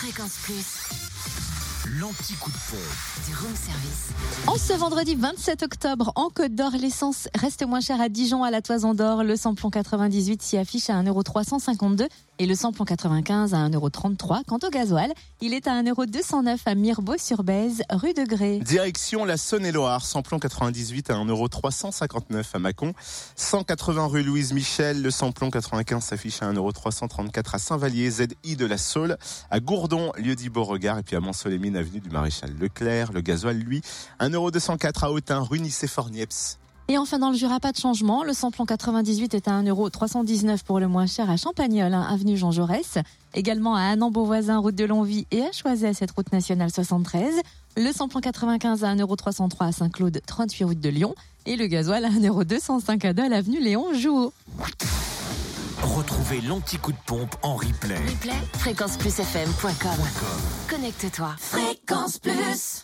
Fréquence Plus. L'anti-coup de pompe. Du room service. En ce vendredi 27 octobre, en Côte d'Or, l'essence reste moins chère à Dijon à la Toison d'Or. Le samplon 98 s'y affiche à 1,352€ et le samplon 95 à 1,33€. Quant au gasoil, il est à 1,209€ à Mirbeau-sur-Bèze, rue de Grès. Direction la Saône-et-Loire, samplon 98 à 1,359€ à Mâcon, 180 rue Louise Michel, le samplon 95 s'affiche à 1,334€ à Saint-Vallier, ZI de la Saule, à Gourdon, lieu-dit Beauregard, et puis à Avenue du Maréchal Leclerc. Le gasoil, lui, 1,204€ à Autun, rue Nicéphore-Niepce. Et enfin, dans le Jura, pas de changement. Le samplon 98 est à 1,319€ pour le moins cher à Champagnol, hein, avenue Jean Jaurès. Également à Annan-Beauvoisin, route de Longvie et à Choiset, cette route nationale 73. Le samplon 95 à 1,303€ à Saint-Claude, 38 route de Lyon. Et le gasoil à 1,205€ à Dole, avenue Léon Jouot. Retrouvez l'anti-coup de pompe en replay. Replay, fréquenceplusfm.com. Connecte-toi. Fréquence Plus.